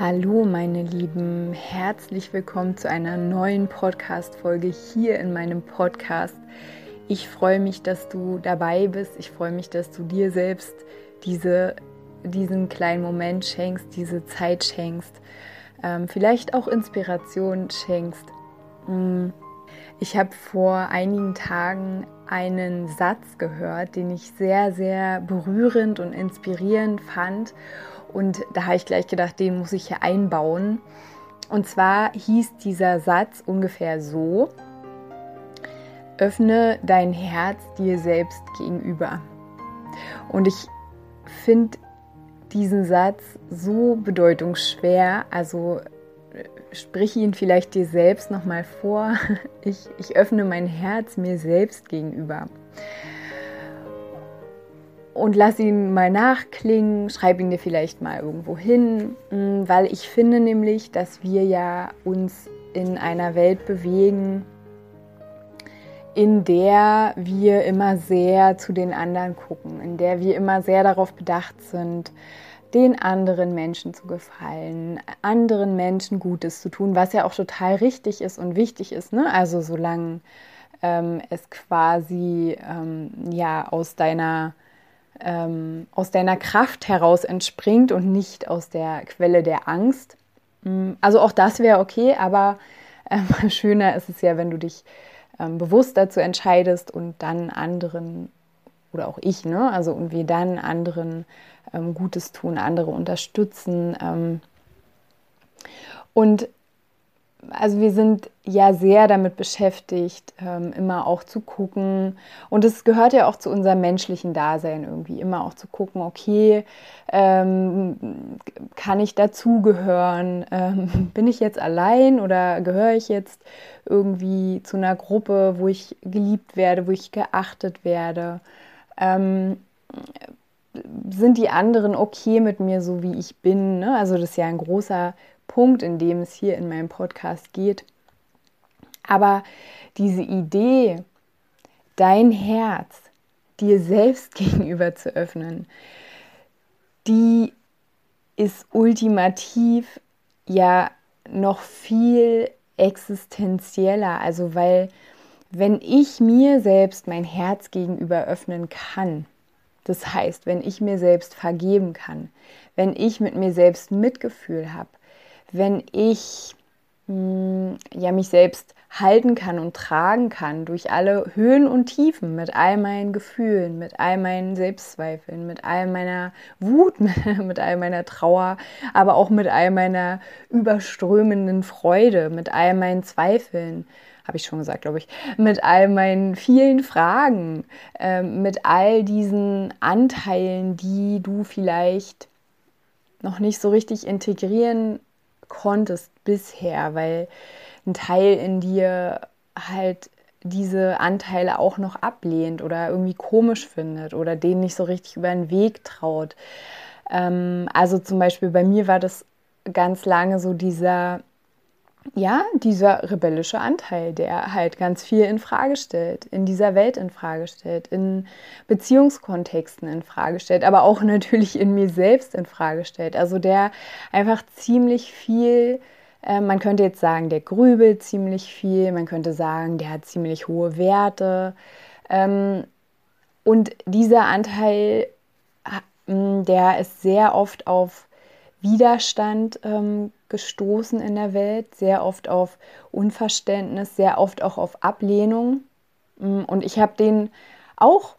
Hallo meine Lieben, herzlich willkommen zu einer neuen Podcast-Folge hier in meinem Podcast. Ich freue mich, dass du dabei bist. Ich freue mich, dass du dir selbst diese, diesen kleinen Moment schenkst, diese Zeit schenkst, ähm, vielleicht auch Inspiration schenkst. Mm. Ich habe vor einigen Tagen einen Satz gehört, den ich sehr, sehr berührend und inspirierend fand. Und da habe ich gleich gedacht, den muss ich hier einbauen. Und zwar hieß dieser Satz ungefähr so, öffne dein Herz dir selbst gegenüber. Und ich finde diesen Satz so bedeutungsschwer, also äh, sprich ihn vielleicht dir selbst nochmal vor. Ich, ich öffne mein Herz mir selbst gegenüber und lass ihn mal nachklingen, schreib ihn dir vielleicht mal irgendwo hin, mm, weil ich finde nämlich, dass wir ja uns in einer Welt bewegen, in der wir immer sehr zu den anderen gucken, in der wir immer sehr darauf bedacht sind, den anderen Menschen zu gefallen, anderen Menschen Gutes zu tun, was ja auch total richtig ist und wichtig ist. Ne? Also solange ähm, es quasi ähm, ja aus deiner ähm, aus deiner Kraft heraus entspringt und nicht aus der Quelle der Angst. Mm, also auch das wäre okay, aber ähm, schöner ist es ja, wenn du dich ähm, bewusst dazu entscheidest und dann anderen oder auch ich, ne? Also und wir dann anderen ähm, Gutes tun, andere unterstützen. Ähm, und also wir sind ja sehr damit beschäftigt, ähm, immer auch zu gucken. Und es gehört ja auch zu unserem menschlichen Dasein irgendwie, immer auch zu gucken, okay, ähm, kann ich dazugehören? Ähm, bin ich jetzt allein oder gehöre ich jetzt irgendwie zu einer Gruppe, wo ich geliebt werde, wo ich geachtet werde? Sind die anderen okay mit mir, so wie ich bin? Ne? Also das ist ja ein großer Punkt, in dem es hier in meinem Podcast geht. Aber diese Idee, dein Herz dir selbst gegenüber zu öffnen, die ist ultimativ ja noch viel existenzieller. Also weil wenn ich mir selbst mein Herz gegenüber öffnen kann, das heißt, wenn ich mir selbst vergeben kann, wenn ich mit mir selbst Mitgefühl habe, wenn ich mh, hm, ja mich selbst halten kann und tragen kann durch alle Höhen und Tiefen mit all meinen Gefühlen, mit all meinen Selbstzweifeln, mit all meiner Wut, mit all meiner Trauer, aber auch mit all meiner überströmenden Freude, mit all meinen Zweifeln, habe ich schon gesagt, glaube ich, mit all meinen vielen Fragen, äh, mit all diesen Anteilen, die du vielleicht noch nicht so richtig integrieren konntest bisher, weil ein Teil in dir halt diese Anteile auch noch ablehnt oder irgendwie komisch findet oder denen nicht so richtig über den Weg traut. Ähm, also zum Beispiel bei mir war das ganz lange so dieser ja, dieser rebellische Anteil, der halt ganz viel in Frage stellt, in dieser Welt in Frage stellt, in Beziehungskontexten in Frage stellt, aber auch natürlich in mir selbst in Frage stellt. Also der einfach ziemlich viel, äh, man könnte jetzt sagen, der grübelt ziemlich viel, man könnte sagen, der hat ziemlich hohe Werte. Ähm, und dieser Anteil, der ist sehr oft auf Widerstand ähm, gestoßen in der Welt, sehr oft auf Unverständnis, sehr oft auch auf Ablehnung. Mm, und ich habe den auch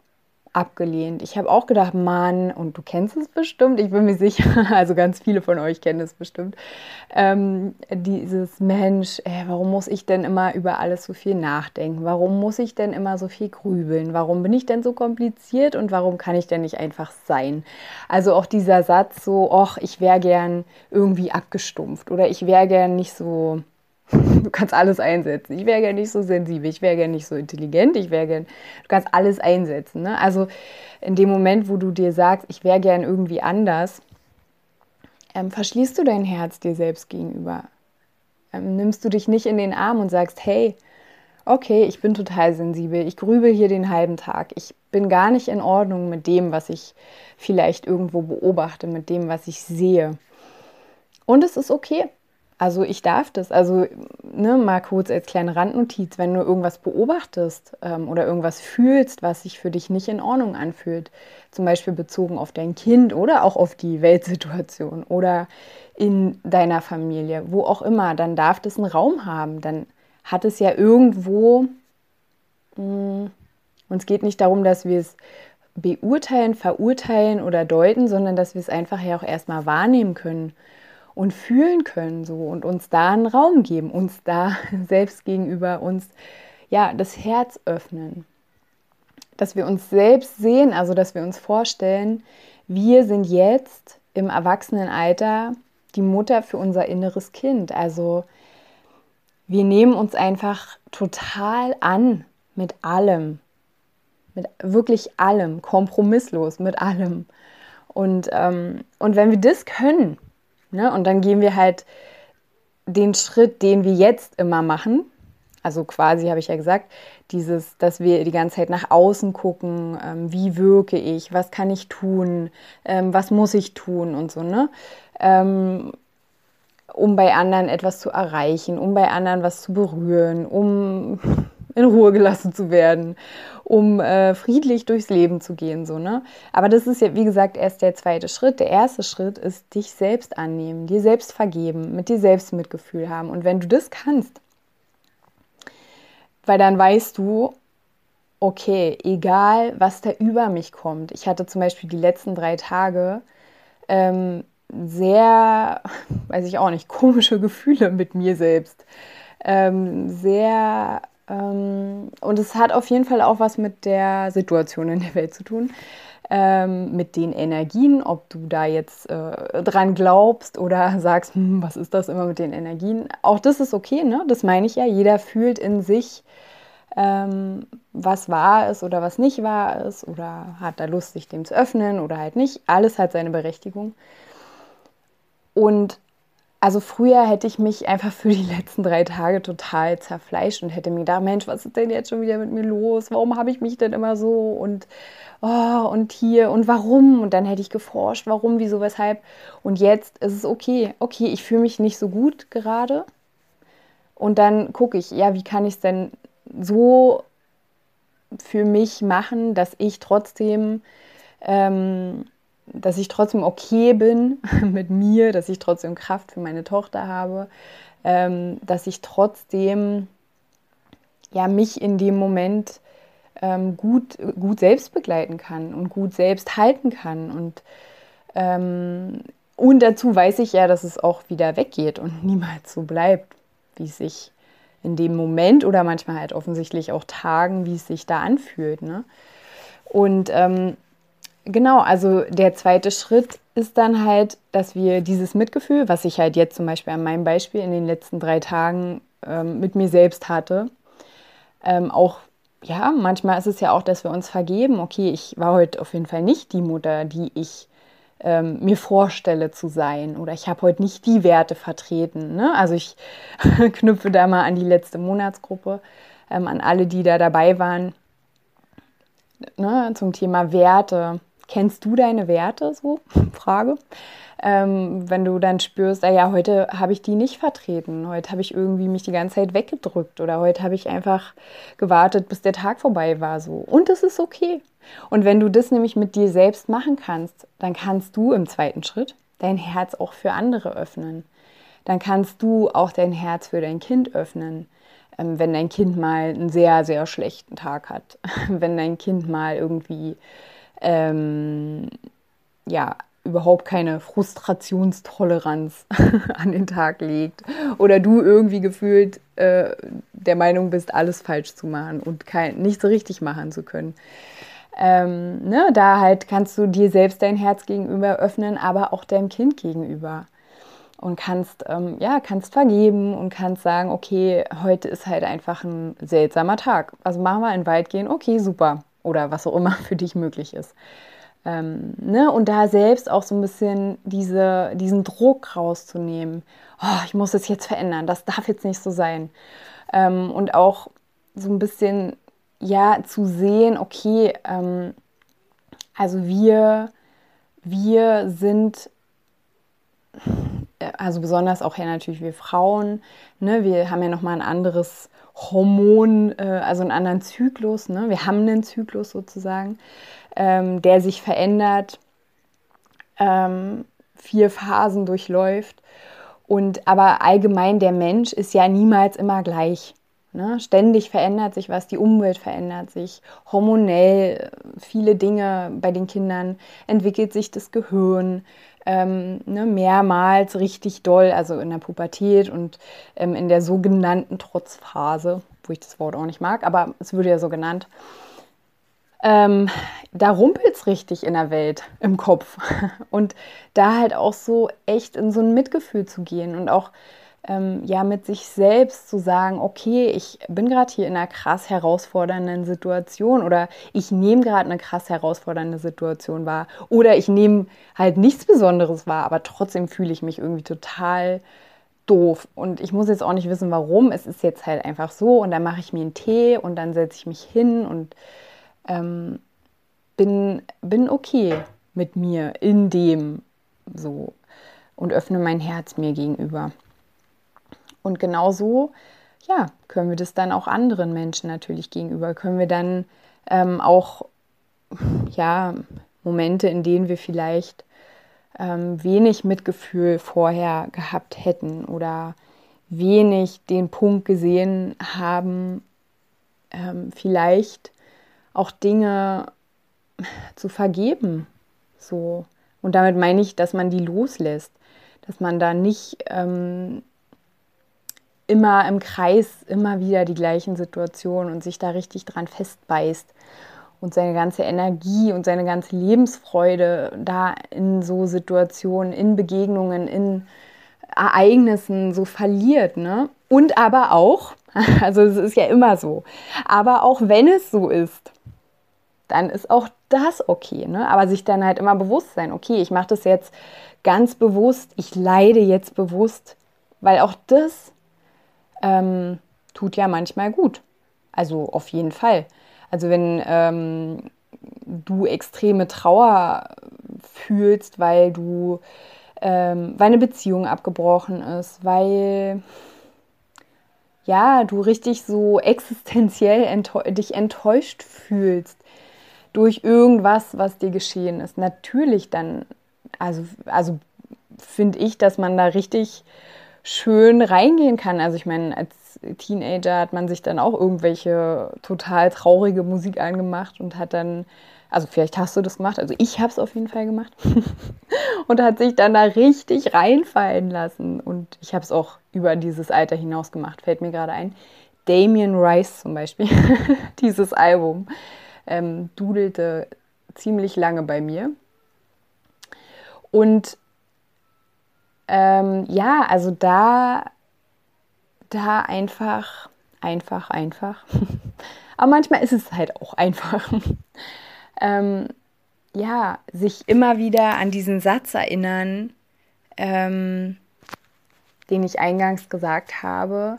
abgelehnt. Ich habe auch gedacht, Mann, und du kennst es bestimmt, ich bin mir sicher, also ganz viele von euch kennen es bestimmt, ähm, dieses Mensch, ey, warum muss ich denn immer über alles so viel nachdenken? Warum muss ich denn immer so viel grübeln? Warum bin ich denn so kompliziert und warum kann ich denn nicht einfach sein? Also auch dieser Satz so, ach, ich wäre gern irgendwie abgestumpft oder ich wäre gern nicht so Du kannst alles einsetzen. Ich wäre gerne nicht so sensibel, ich wäre gerne nicht so intelligent, ich wäre gerne. Du kannst alles einsetzen. Ne? Also in dem Moment, wo du dir sagst, ich wäre gern irgendwie anders, ähm, verschließt du dein Herz dir selbst gegenüber. Ähm, nimmst du dich nicht in den Arm und sagst, hey, okay, ich bin total sensibel, ich grübel hier den halben Tag, ich bin gar nicht in Ordnung mit dem, was ich vielleicht irgendwo beobachte, mit dem, was ich sehe. Und es ist okay. Also ich darf das. Also ne, mal kurz als kleine Randnotiz, wenn du irgendwas beobachtest ähm, oder irgendwas fühlst, was sich für dich nicht in Ordnung anfühlt, zum Beispiel bezogen auf dein Kind oder auch auf die Weltsituation oder in deiner Familie, wo auch immer, dann darf das einen Raum haben. Dann hat es ja irgendwo, mh, hm, uns geht nicht darum, dass wir es beurteilen, verurteilen oder deuten, sondern dass wir es einfach ja auch erstmal wahrnehmen können und fühlen können so und uns da einen Raum geben, uns da selbst gegenüber uns ja das Herz öffnen. Dass wir uns selbst sehen, also dass wir uns vorstellen, wir sind jetzt im Erwachsenenalter die Mutter für unser inneres Kind. Also wir nehmen uns einfach total an mit allem, mit wirklich allem, kompromisslos mit allem. Und, ähm, und wenn wir das können, ne, und dann gehen wir halt den Schritt, den wir jetzt immer machen, also quasi habe ich ja gesagt, dieses, dass wir die ganze Zeit nach außen gucken, ähm, wie wirke ich, was kann ich tun, ähm, was muss ich tun und so, ne? Ähm, um bei anderen etwas zu erreichen, um bei anderen was zu berühren, um in Ruhe gelassen zu werden, um äh, friedlich durchs Leben zu gehen, so ne. Aber das ist ja wie gesagt erst der zweite Schritt. Der erste Schritt ist dich selbst annehmen, dir selbst vergeben, mit dir selbst Mitgefühl haben. Und wenn du das kannst, weil dann weißt du, okay, egal was da über mich kommt. Ich hatte zum Beispiel die letzten drei Tage ähm, sehr, weiß ich auch nicht, komische Gefühle mit mir selbst. Ähm, sehr, und es hat auf jeden Fall auch was mit der Situation in der Welt zu tun. Ähm, mit den Energien, ob du da jetzt äh, dran glaubst oder sagst, hm, was ist das immer mit den Energien. Auch das ist okay, ne? Das meine ich ja. Jeder fühlt in sich, ähm, was wahr ist oder was nicht wahr ist oder hat da Lust, sich dem zu öffnen oder halt nicht. Alles hat seine Berechtigung. Und also früher hätte ich mich einfach für die letzten drei Tage total zerfleischt und hätte mir gedacht, Mensch, was ist denn jetzt schon wieder mit mir los? Warum habe ich mich denn immer so und oh, und hier und warum? Und dann hätte ich geforscht, warum, wieso, weshalb. Und jetzt ist es okay. Okay, ich fühle mich nicht so gut gerade. Und dann gucke ich, ja, wie kann ich es denn so für mich machen, dass ich trotzdem ähm, dass ich trotzdem okay bin mit mir, dass ich trotzdem Kraft für meine Tochter habe, ähm, dass ich trotzdem ja mich in dem Moment ähm, gut, gut selbst begleiten kann und gut selbst halten kann. Und, ähm, und dazu weiß ich ja, dass es auch wieder weggeht und niemals so bleibt, wie es sich in dem Moment oder manchmal halt offensichtlich auch Tagen, wie es sich da anfühlt. Ne? Und ähm, Genau, also der zweite Schritt ist dann halt, dass wir dieses Mitgefühl, was ich halt jetzt zum Beispiel an meinem Beispiel in den letzten drei Tagen ähm, mit mir selbst hatte, ähm, auch, ja, manchmal ist es ja auch, dass wir uns vergeben, okay, ich war heute auf jeden Fall nicht die Mutter, die ich ähm, mir vorstelle zu sein oder ich habe heute nicht die Werte vertreten. Ne? Also ich knüpfe da mal an die letzte Monatsgruppe, ähm, an alle, die da dabei waren, ne, zum Thema Werte Kennst du deine Werte so? Frage. Ähm, wenn du dann spürst, ah ja, heute habe ich die nicht vertreten, heute habe ich irgendwie mich die ganze Zeit weggedrückt oder heute habe ich einfach gewartet, bis der Tag vorbei war so. Und das ist okay. Und wenn du das nämlich mit dir selbst machen kannst, dann kannst du im zweiten Schritt dein Herz auch für andere öffnen. Dann kannst du auch dein Herz für dein Kind öffnen ähm, wenn dein Kind mal einen sehr, sehr schlechten Tag hat, wenn dein Kind mal irgendwie ähm, ja, überhaupt keine Frustrationstoleranz an den Tag legt oder du irgendwie gefühlt äh, der Meinung bist, alles falsch zu machen und kein, nichts richtig machen zu können. Ähm, ne, da halt kannst du dir selbst dein Herz gegenüber öffnen, aber auch deinem Kind gegenüber. und kannst ähm, ja kannst vergeben und kannst sagen, okay, heute ist halt einfach ein seltsamer Tag. Also machen wir in den Wald gehen, okay, super oder was auch immer für dich möglich ist. Ähm, ne? Und da selbst auch so ein bisschen diese, diesen Druck rauszunehmen. Oh, ich muss es jetzt verändern, das darf jetzt nicht so sein. Ähm, und auch so ein bisschen, ja, zu sehen, okay, ähm, also wir, wir sind also besonders auch ja natürlich wir Frauen, ne, wir haben ja nochmal ein anderes Hormon, äh, also einen anderen Zyklus, ne? wir haben einen Zyklus sozusagen, ähm, der sich verändert, ähm, vier Phasen durchläuft. Und aber allgemein der Mensch ist ja niemals immer gleich. Ne? Ständig verändert sich was, die Umwelt verändert sich, hormonell viele Dinge bei den Kindern, entwickelt sich das Gehirn, ähm, ne, mehrmals richtig doll, also in der Pubertät und ähm, in der sogenannten Trotzphase, wo ich das Wort auch nicht mag, aber es würde ja so genannt. Ähm, da rumpelt es richtig in der Welt, im Kopf. Und da halt auch so echt in so ein Mitgefühl zu gehen und auch ähm, ja mit sich selbst zu sagen, okay, ich bin gerade hier in einer krass herausfordernden Situation oder ich nehme gerade eine krass herausfordernde Situation wahr oder ich nehme halt nichts Besonderes wahr, aber trotzdem fühle ich mich irgendwie total doof und ich muss jetzt auch nicht wissen, warum. Es ist jetzt halt einfach so und dann mache ich mir einen Tee und dann setze ich mich hin und ähm, bin, bin okay mit mir in dem so und öffne mein Herz mir gegenüber. Und genauso, ja, können wir das dann auch anderen Menschen natürlich gegenüber. Können wir dann ähm, auch, ja, Momente, in denen wir vielleicht ähm, wenig Mitgefühl vorher gehabt hätten oder wenig den Punkt gesehen haben, ähm, vielleicht auch Dinge zu vergeben. So. Und damit meine ich, dass man die loslässt, dass man da nicht ähm, immer im Kreis immer wieder die gleichen Situationen und sich da richtig dran festbeißt und seine ganze Energie und seine ganze Lebensfreude da in so Situationen, in Begegnungen, in Ereignissen so verliert, ne? Und aber auch, also es ist ja immer so, aber auch wenn es so ist, dann ist auch das okay, ne? Aber sich dann halt immer bewusst sein, okay, ich mache das jetzt ganz bewusst, ich leide jetzt bewusst, weil auch das ähm, tut ja manchmal gut. Also auf jeden Fall. Also wenn ähm, du extreme Trauer fühlst, weil du, ähm, weil eine Beziehung abgebrochen ist, weil ja, du richtig so existenziell enttäu dich enttäuscht fühlst durch irgendwas, was dir geschehen ist. Natürlich dann, also, also finde ich, dass man da richtig schön reingehen kann. Also ich meine, als Teenager hat man sich dann auch irgendwelche total traurige Musik angemacht und hat dann, also vielleicht hast du das gemacht, also ich habe es auf jeden Fall gemacht und hat sich dann da richtig reinfallen lassen. Und ich habe es auch über dieses Alter hinaus gemacht, fällt mir gerade ein. Damien Rice zum Beispiel, dieses Album, ähm, dudelte ziemlich lange bei mir. Und ähm, ja, also da, da einfach, einfach, einfach. Aber manchmal ist es halt auch einfach. ähm, ja, sich immer wieder an diesen Satz erinnern, ähm, den ich eingangs gesagt habe,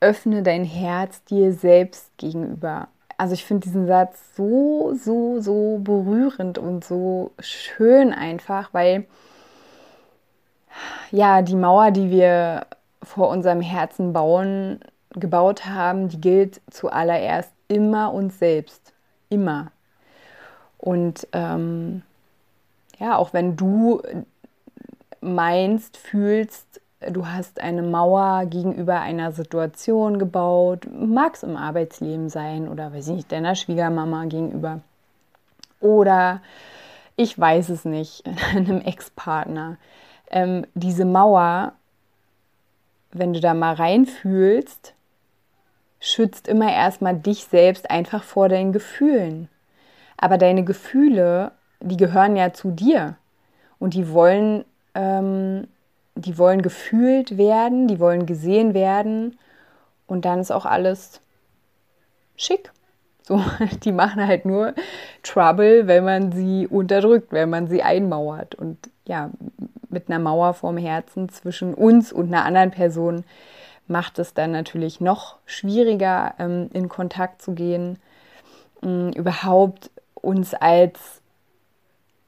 öffne dein Herz dir selbst gegenüber. Also ich finde diesen Satz so, so, so berührend und so schön einfach, weil ja, die Mauer, die wir vor unserem Herzen bauen, gebaut haben, die gilt zuallererst immer uns selbst. Immer. Und ähm, ja, auch wenn du meinst, fühlst, du hast eine Mauer gegenüber einer Situation gebaut, mag es im Arbeitsleben sein oder weiß ich nicht, deiner Schwiegermama gegenüber. Oder ich weiß es nicht, einem Ex-Partner ähm, diese Mauer, wenn du da mal reinfühlst, schützt immer erstmal dich selbst einfach vor deinen Gefühlen. Aber deine Gefühle, die gehören ja zu dir und die wollen ähm, die wollen gefühlt werden, die wollen gesehen werden und dann ist auch alles schick. So, die machen halt nur Trouble, wenn man sie unterdrückt, wenn man sie einmauert. Und ja, mit einer Mauer vorm Herzen zwischen uns und einer anderen Person macht es dann natürlich noch schwieriger, ähm, in Kontakt zu gehen, ähm, überhaupt uns als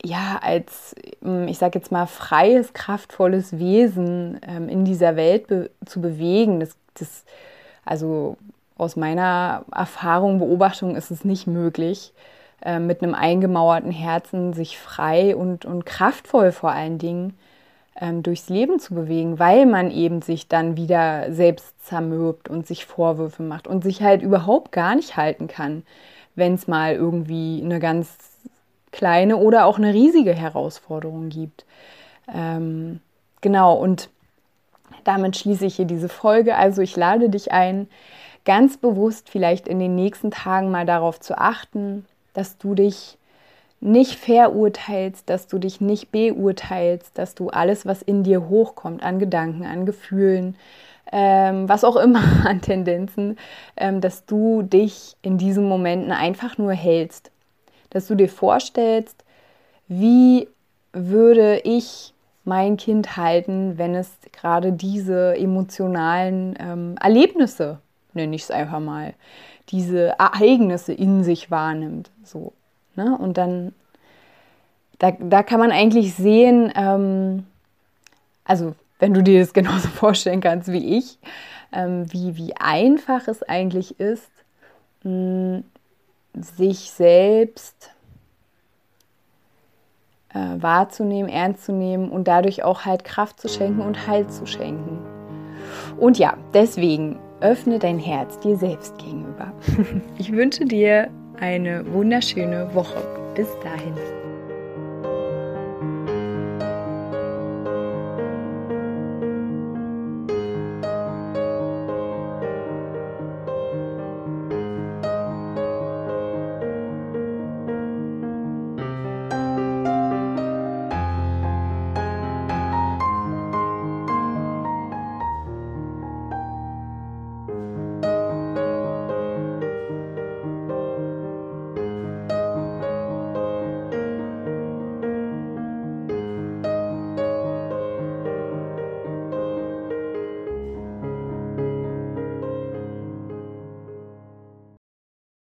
ja, als, ähm, ich sage jetzt mal, freies, kraftvolles Wesen ähm, in dieser Welt be zu bewegen. Das, das, also aus meiner Erfahrung, Beobachtung ist es nicht möglich, mit einem eingemauerten Herzen sich frei und, und kraftvoll vor allen Dingen ähm, durchs Leben zu bewegen, weil man eben sich dann wieder selbst zermürbt und sich Vorwürfe macht und sich halt überhaupt gar nicht halten kann, wenn es mal irgendwie eine ganz kleine oder auch eine riesige Herausforderung gibt. Ähm, genau, und damit schließe ich hier diese Folge. Also ich lade dich ein, ganz bewusst vielleicht in den nächsten Tagen mal darauf zu achten, dass du dich nicht verurteilst, dass du dich nicht beurteilst, dass du alles, was in dir hochkommt, an Gedanken, an Gefühlen, ähm, was auch immer an Tendenzen, ähm, dass du dich in diesen Momenten einfach nur hältst. Dass du dir vorstellst, wie würde ich mein Kind halten, wenn es gerade diese emotionalen ähm, Erlebnisse, nenne ich es einfach mal, diese Ereignisse in sich wahrnimmt. So. Ne? Und dann, da, da kann man eigentlich sehen, ähm, also wenn du dir das genauso vorstellen kannst wie ich, ähm, wie, wie einfach es eigentlich ist, mh, sich selbst äh, wahrzunehmen, ernst zu nehmen und dadurch auch halt Kraft zu schenken und Halt zu schenken. Und ja, deswegen öffne dein Herz dir selbst gegenüber. ich wünsche dir eine wunderschöne Woche. Bis dahin.